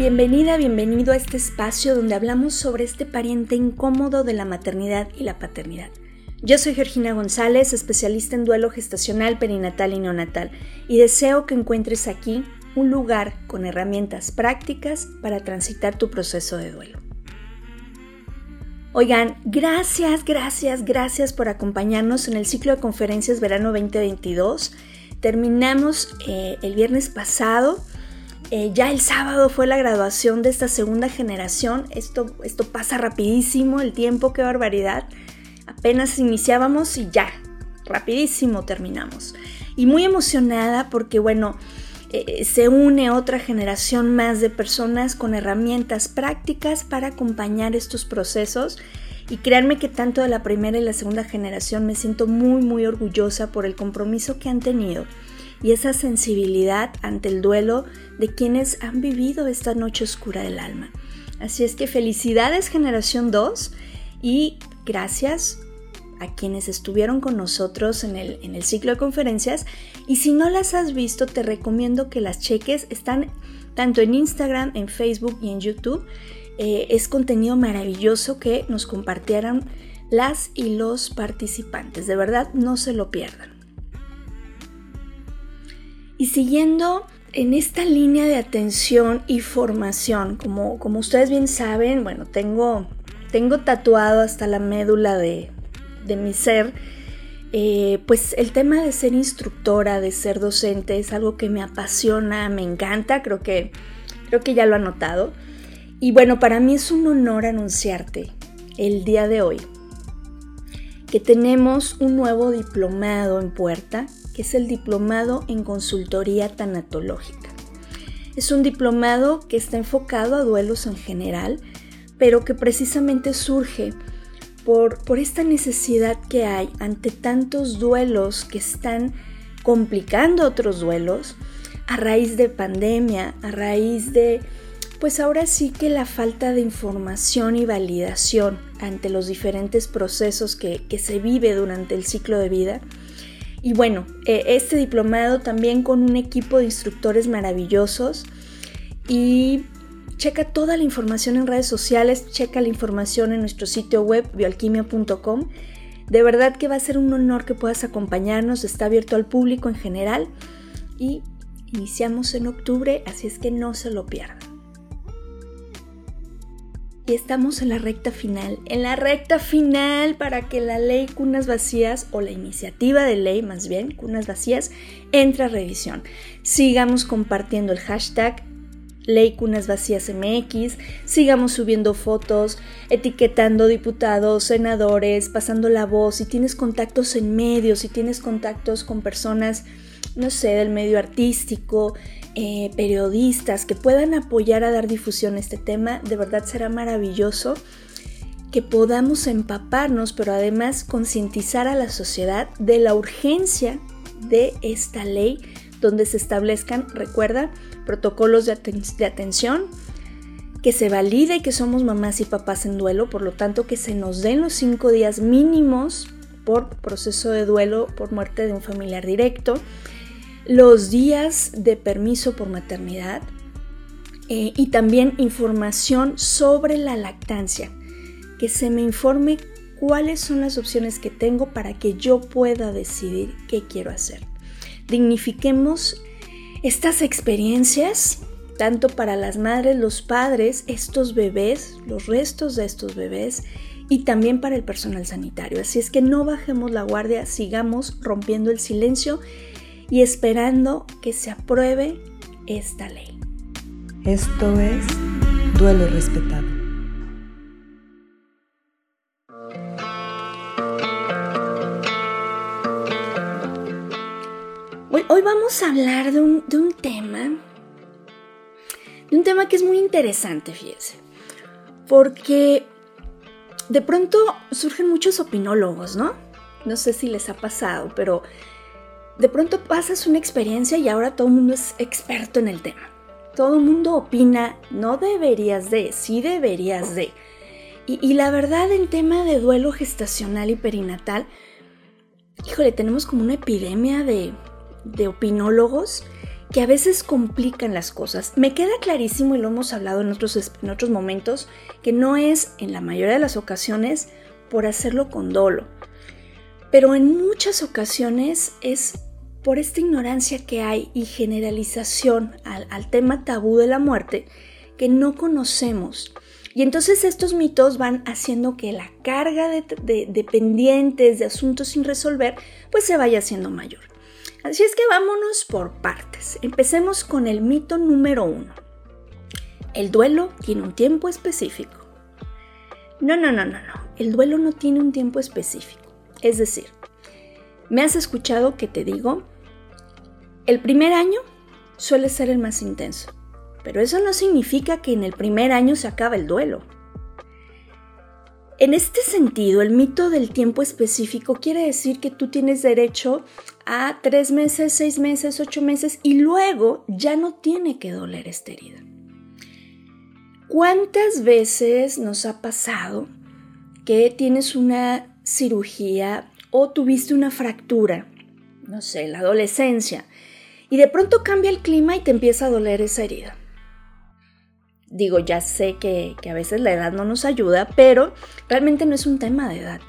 Bienvenida, bienvenido a este espacio donde hablamos sobre este pariente incómodo de la maternidad y la paternidad. Yo soy Georgina González, especialista en duelo gestacional, perinatal y neonatal, y deseo que encuentres aquí un lugar con herramientas prácticas para transitar tu proceso de duelo. Oigan, gracias, gracias, gracias por acompañarnos en el ciclo de conferencias verano 2022. Terminamos eh, el viernes pasado eh, ya el sábado fue la graduación de esta segunda generación. Esto, esto pasa rapidísimo, el tiempo, qué barbaridad. Apenas iniciábamos y ya, rapidísimo terminamos. Y muy emocionada porque, bueno, eh, se une otra generación más de personas con herramientas prácticas para acompañar estos procesos. Y créanme que tanto de la primera y la segunda generación me siento muy, muy orgullosa por el compromiso que han tenido y esa sensibilidad ante el duelo de quienes han vivido esta noche oscura del alma. Así es que felicidades generación 2 y gracias a quienes estuvieron con nosotros en el, en el ciclo de conferencias y si no las has visto te recomiendo que las cheques, están tanto en Instagram, en Facebook y en YouTube. Eh, es contenido maravilloso que nos compartieran las y los participantes. De verdad, no se lo pierdan. Y siguiendo en esta línea de atención y formación, como, como ustedes bien saben, bueno, tengo, tengo tatuado hasta la médula de, mi ser, eh, pues el tema de ser instructora, de ser docente, es algo que me apasiona, me encanta, creo que, creo que ya lo ha notado. Y bueno, para mí es un honor anunciarte el día de hoy que tenemos un nuevo diplomado en puerta que es el Diplomado en Consultoría Tanatológica. Es un diplomado que está enfocado a duelos en general, pero que precisamente surge por, por esta necesidad que hay ante tantos duelos que están complicando otros duelos a raíz de pandemia, a raíz de, pues ahora sí que la falta de información y validación ante los diferentes procesos que, que se vive durante el ciclo de vida y bueno, eh, este diplomado también con un equipo de instructores maravillosos. Y checa toda la información en redes sociales, checa la información en nuestro sitio web bioalquimia.com. De verdad que va a ser un honor que puedas acompañarnos, está abierto al público en general. Y iniciamos en octubre, así es que no se lo pierdan estamos en la recta final, en la recta final para que la ley Cunas Vacías o la iniciativa de ley más bien, Cunas Vacías, entre a revisión. Sigamos compartiendo el hashtag Ley Cunas Vacías MX, sigamos subiendo fotos, etiquetando diputados, senadores, pasando la voz, si tienes contactos en medios, si tienes contactos con personas, no sé, del medio artístico, eh, periodistas que puedan apoyar a dar difusión a este tema, de verdad será maravilloso que podamos empaparnos, pero además concientizar a la sociedad de la urgencia de esta ley donde se establezcan, recuerda, protocolos de, de atención, que se valide que somos mamás y papás en duelo, por lo tanto que se nos den los cinco días mínimos por proceso de duelo por muerte de un familiar directo, los días de permiso por maternidad eh, y también información sobre la lactancia, que se me informe cuáles son las opciones que tengo para que yo pueda decidir qué quiero hacer. Dignifiquemos estas experiencias, tanto para las madres, los padres, estos bebés, los restos de estos bebés y también para el personal sanitario. Así es que no bajemos la guardia, sigamos rompiendo el silencio y esperando que se apruebe esta ley. Esto es duelo respetado. Hoy, vamos a hablar de un, de un tema, de un tema que es muy interesante, fíjense, porque de pronto surgen muchos opinólogos, ¿no? No sé si les ha pasado, pero de pronto pasas una experiencia y ahora todo el mundo es experto en el tema. Todo el mundo opina, no deberías de, sí deberías de. Y, la verdad, en tema de duelo gestacional y perinatal, híjole, tenemos como una epidemia de, de opinólogos que a veces complican las cosas. Me queda clarísimo y lo hemos hablado en otros, en otros momentos, que no es en la mayoría de las ocasiones por hacerlo con dolo, pero en muchas ocasiones es por esta ignorancia que hay y generalización al, tema tabú de la muerte que no conocemos. Y entonces estos mitos van haciendo que la carga de, de, pendientes, de asuntos sin resolver, pues se vaya haciendo mayor. Así es que vámonos por partes. Empecemos con el mito número uno. El duelo tiene un tiempo específico. No, no, no, no, no. El duelo no tiene un tiempo específico. Es decir, me has escuchado que te digo, el primer año suele ser el más intenso, pero eso no significa que en el primer año se acaba el duelo. En este sentido, el mito del tiempo específico quiere decir que tú tienes derecho a tres meses, seis meses, ocho meses y luego ya no tiene que doler esta herida. ¿Cuántas veces nos ha pasado que tienes una cirugía o tuviste una fractura, no sé, la adolescencia, y de pronto cambia el clima y te empieza a doler esa herida? Digo, ya sé que, a veces la edad no nos ayuda, pero realmente no es un tema de edad.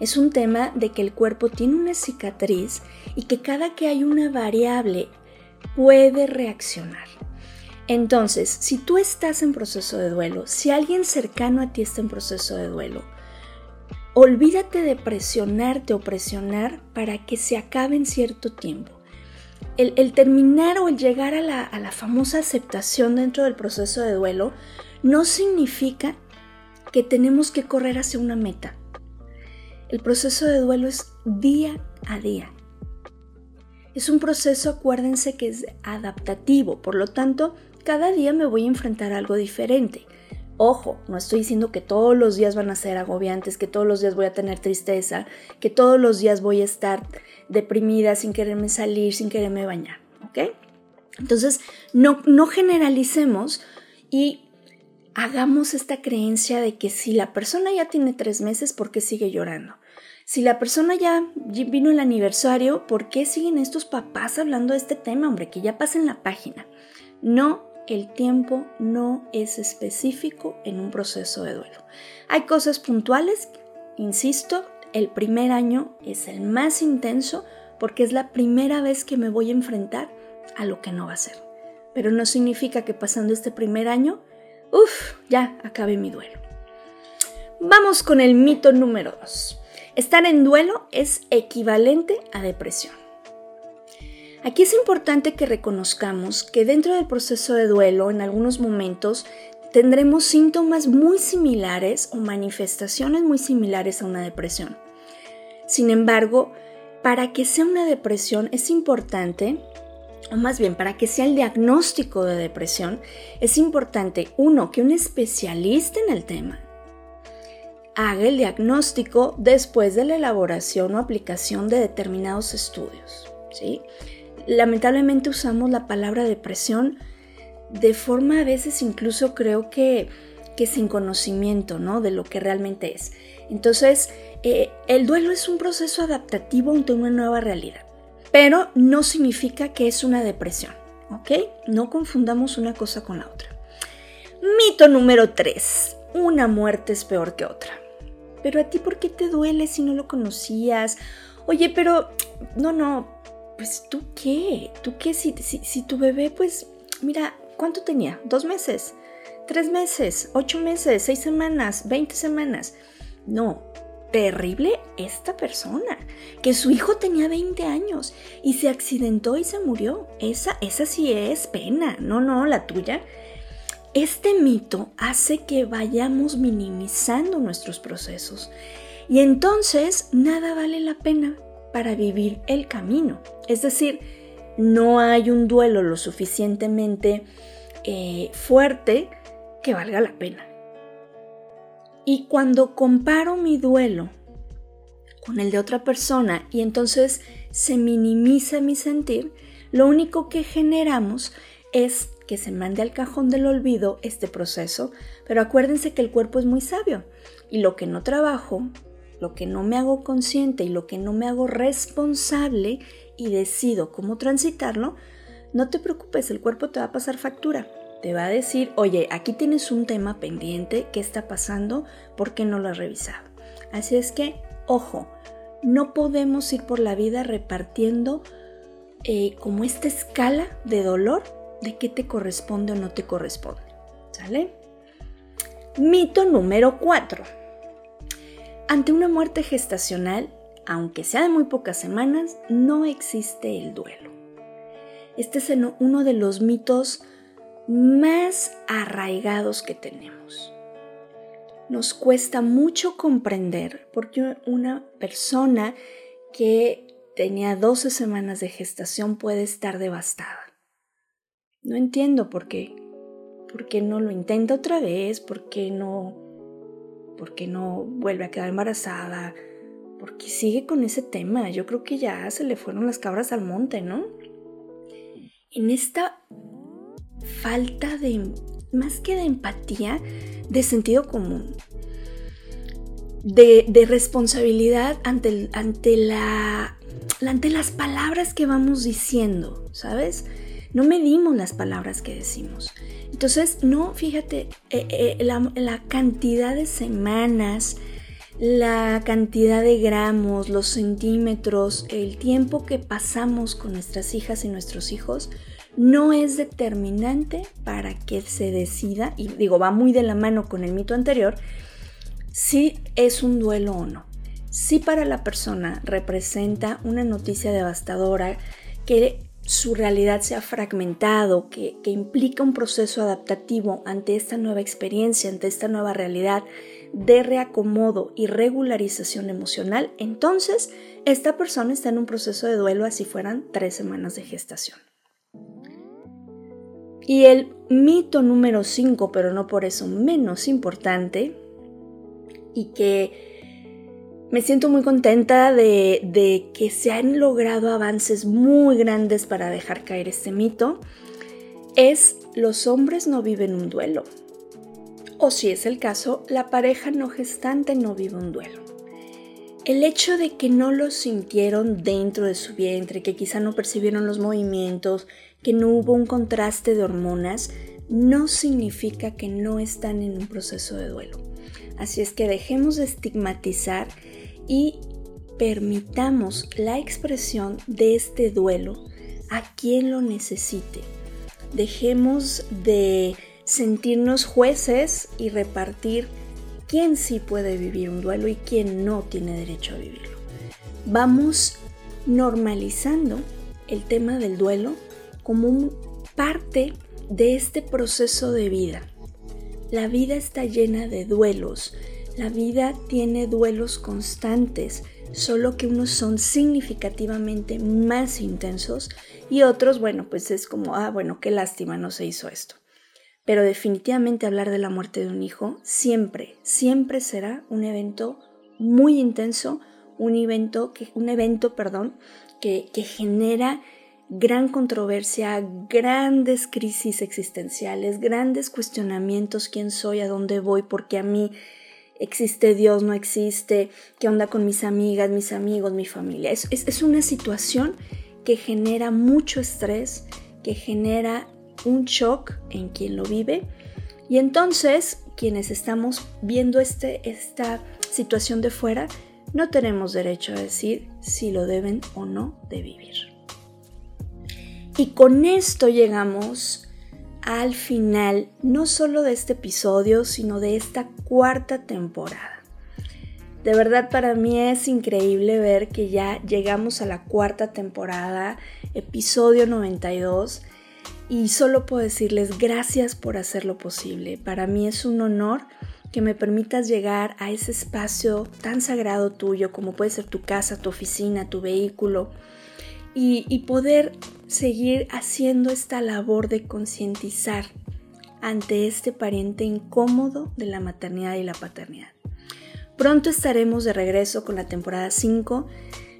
Es un tema de que el cuerpo tiene una cicatriz y que cada que hay una variable puede reaccionar. Entonces, si tú estás en proceso de duelo, si alguien cercano a ti está en proceso de duelo, olvídate de presionarte o presionar para que se acabe en cierto tiempo el, terminar o el llegar a la, a la famosa aceptación dentro del proceso de duelo no significa que tenemos que correr hacia una meta. El proceso de duelo es día a día. Es un proceso, acuérdense, que es adaptativo, por lo tanto, cada día me voy a enfrentar a algo diferente. Ojo, no estoy diciendo que todos los días van a ser agobiantes, que todos los días voy a tener tristeza, que todos los días voy a estar deprimida sin quererme salir, sin quererme bañar, ¿ok? Entonces, no, no generalicemos y hagamos esta creencia de que si la persona ya tiene tres meses, ¿por qué sigue llorando? Si la persona ya vino el aniversario, ¿por qué siguen estos papás hablando de este tema, hombre? Que ya pasen la página. No el tiempo no es específico en un proceso de duelo. Hay cosas puntuales, insisto, el primer año es el más intenso porque es la primera vez que me voy a enfrentar a lo que no va a ser. Pero no significa que pasando este primer año, uff, ya acabe mi duelo. Vamos con el mito número 2. Estar en duelo es equivalente a depresión. Aquí es importante que reconozcamos que dentro del proceso de duelo, en algunos momentos, tendremos síntomas muy similares o manifestaciones muy similares a una depresión. Sin embargo, para que sea una depresión es importante, o más bien para que sea el diagnóstico de depresión, es importante, uno, que un especialista en el tema haga el diagnóstico después de la elaboración o aplicación de determinados estudios. ¿sí? Lamentablemente usamos la palabra depresión de forma a veces incluso creo que, que sin conocimiento, ¿no? De lo que realmente es. Entonces, eh, el duelo es un proceso adaptativo ante una nueva realidad, pero no significa que es una depresión, ¿ok? No confundamos una cosa con la otra. Mito número 3. Una muerte es peor que otra. Pero a ti, ¿por qué te duele si no lo conocías? Oye, pero no, no, pues tú qué, tú qué, si, si, tu bebé, pues, mira, ¿cuánto tenía? ¿Dos meses? ¿Tres meses? ¿Ocho meses? ¿Seis semanas? ¿Veinte semanas? No, terrible esta persona, que su hijo tenía 20 años y se accidentó y se murió. Esa, esa sí es pena, no, no, la tuya. Este mito hace que vayamos minimizando nuestros procesos y entonces nada vale la pena para vivir el camino. Es decir, no hay un duelo lo suficientemente eh, fuerte que valga la pena. Y cuando comparo mi duelo con el de otra persona y entonces se minimiza mi sentir, lo único que generamos es que se mande al cajón del olvido este proceso, pero acuérdense que el cuerpo es muy sabio y lo que no trabajo lo que no me hago consciente y lo que no me hago responsable y decido cómo transitarlo, no te preocupes, el cuerpo te va a pasar factura. Te va a decir, oye, aquí tienes un tema pendiente, ¿qué está pasando? ¿Por qué no lo has revisado? Así es que, ojo, no podemos ir por la vida repartiendo eh, como esta escala de dolor de qué te corresponde o no te corresponde. ¿Sale? Mito número 4. Ante una muerte gestacional, aunque sea de muy pocas semanas, no existe el duelo. Este es uno de los mitos más arraigados que tenemos. Nos cuesta mucho comprender porque una persona que tenía 12 semanas de gestación puede estar devastada. No entiendo por qué. ¿Por qué no lo intenta otra vez? ¿Por qué no, por qué no vuelve a quedar embarazada? ¿Por qué sigue con ese tema? Yo creo que ya se le fueron las cabras al monte, ¿no? En esta falta de, más que de empatía, de sentido común, de, responsabilidad ante, ante, la, ante las palabras que vamos diciendo, ¿sabes? No medimos las palabras que decimos. Entonces, no, fíjate, eh, eh, la, la cantidad de semanas, la cantidad de gramos, los centímetros, el tiempo que pasamos con nuestras hijas y nuestros hijos no es determinante para que se decida, y digo, va muy de la mano con el mito anterior, si es un duelo o no. Si para la persona representa una noticia devastadora que su realidad se ha fragmentado, que, que implica un proceso adaptativo ante esta nueva experiencia, ante esta nueva realidad de reacomodo y regularización emocional, entonces esta persona está en un proceso de duelo así fueran tres semanas de gestación. Y el mito número 5, pero no por eso menos importante, y que me siento muy contenta de, que se han logrado avances muy grandes para dejar caer este mito, es los hombres no viven un duelo. O si es el caso, la pareja no gestante no vive un duelo. El hecho de que no lo sintieron dentro de su vientre, que quizá no percibieron los movimientos, que no hubo un contraste de hormonas, no significa que no están en un proceso de duelo. Así es que dejemos de estigmatizar y permitamos la expresión de este duelo a quien lo necesite. Dejemos de sentirnos jueces y repartir quién sí puede vivir un duelo y quién no tiene derecho a vivirlo. Vamos normalizando el tema del duelo como parte de este proceso de vida. La vida está llena de duelos, la vida tiene duelos constantes, solo que unos son significativamente más intensos y otros, bueno, pues es como, ah, bueno, qué lástima no se hizo esto. Pero definitivamente hablar de la muerte de un hijo siempre, siempre será un evento muy intenso, un evento que, un evento, perdón, que, que genera gran controversia, grandes crisis existenciales, grandes cuestionamientos, quién soy, a dónde voy, porque a mí existe Dios, no existe, qué onda con mis amigas, mis amigos, mi familia. Es, una situación que genera mucho estrés, que genera un shock en quien lo vive. Y entonces, quienes estamos viendo este, esta situación de fuera, no tenemos derecho a decir si lo deben o no de vivir. Y con esto llegamos al final, no solo de este episodio, sino de esta cuarta temporada. De verdad para mí es increíble ver que ya llegamos a la cuarta temporada, episodio 92, y solo puedo decirles gracias por hacerlo posible. Para mí es un honor que me permitas llegar a ese espacio tan sagrado tuyo como puede ser tu casa, tu oficina, tu vehículo, y, poder seguir haciendo esta labor de concientizar ante este pariente incómodo de la maternidad y la paternidad. Pronto estaremos de regreso con la temporada 5.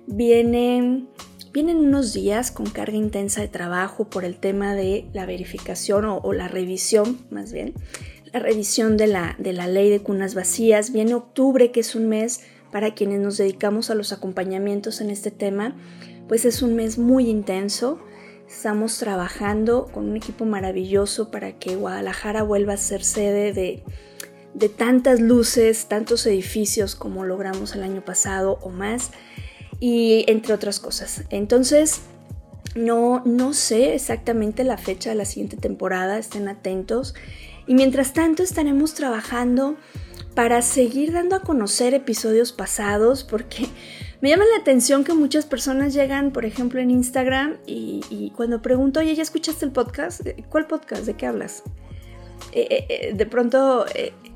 Vienen, vienen unos días con carga intensa de trabajo por el tema de la verificación o, la revisión, más bien, la revisión de la, de la ley de cunas vacías. Viene octubre, que es un mes para quienes nos dedicamos a los acompañamientos en este tema pues es un mes muy intenso Estamos trabajando con un equipo maravilloso para que Guadalajara vuelva a ser sede de, de tantas luces, tantos edificios como logramos el año pasado o más, y entre otras cosas. Entonces, no, no sé exactamente la fecha de la siguiente temporada, estén atentos. Y mientras tanto estaremos trabajando para seguir dando a conocer episodios pasados porque me llama la atención que muchas personas llegan, por ejemplo, en Instagram y, cuando pregunto, oye, ¿ya escuchaste el podcast? ¿Cuál podcast? ¿De qué hablas? Eh, eh, eh, de pronto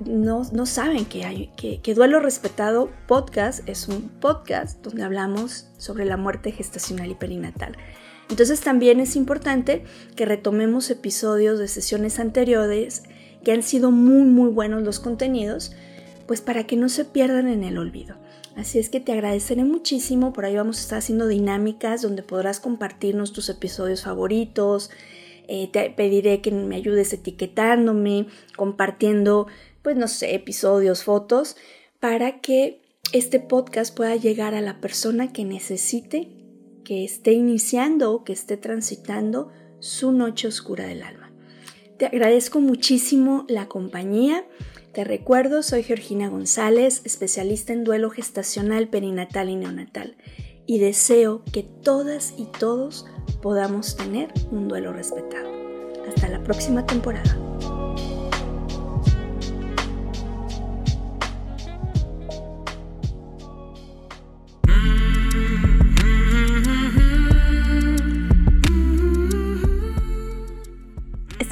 no, no, saben que, hay, que, que Duelo Respetado Podcast es un podcast donde hablamos sobre la muerte gestacional y perinatal. Entonces también es importante que retomemos episodios de sesiones anteriores que han sido muy muy buenos los contenidos, pues para que no se pierdan en el olvido. Así es que te agradeceré muchísimo, por ahí vamos a estar haciendo dinámicas donde podrás compartirnos tus episodios favoritos, eh, te pediré que me ayudes etiquetándome, compartiendo, pues no sé, episodios, fotos, para que este podcast pueda llegar a la persona que necesite que esté iniciando que esté transitando su noche oscura del alma. Te agradezco muchísimo la compañía. Te recuerdo, soy Georgina González, especialista en duelo gestacional, perinatal y neonatal, y deseo que todas y todos podamos tener un duelo respetado. Hasta la próxima temporada.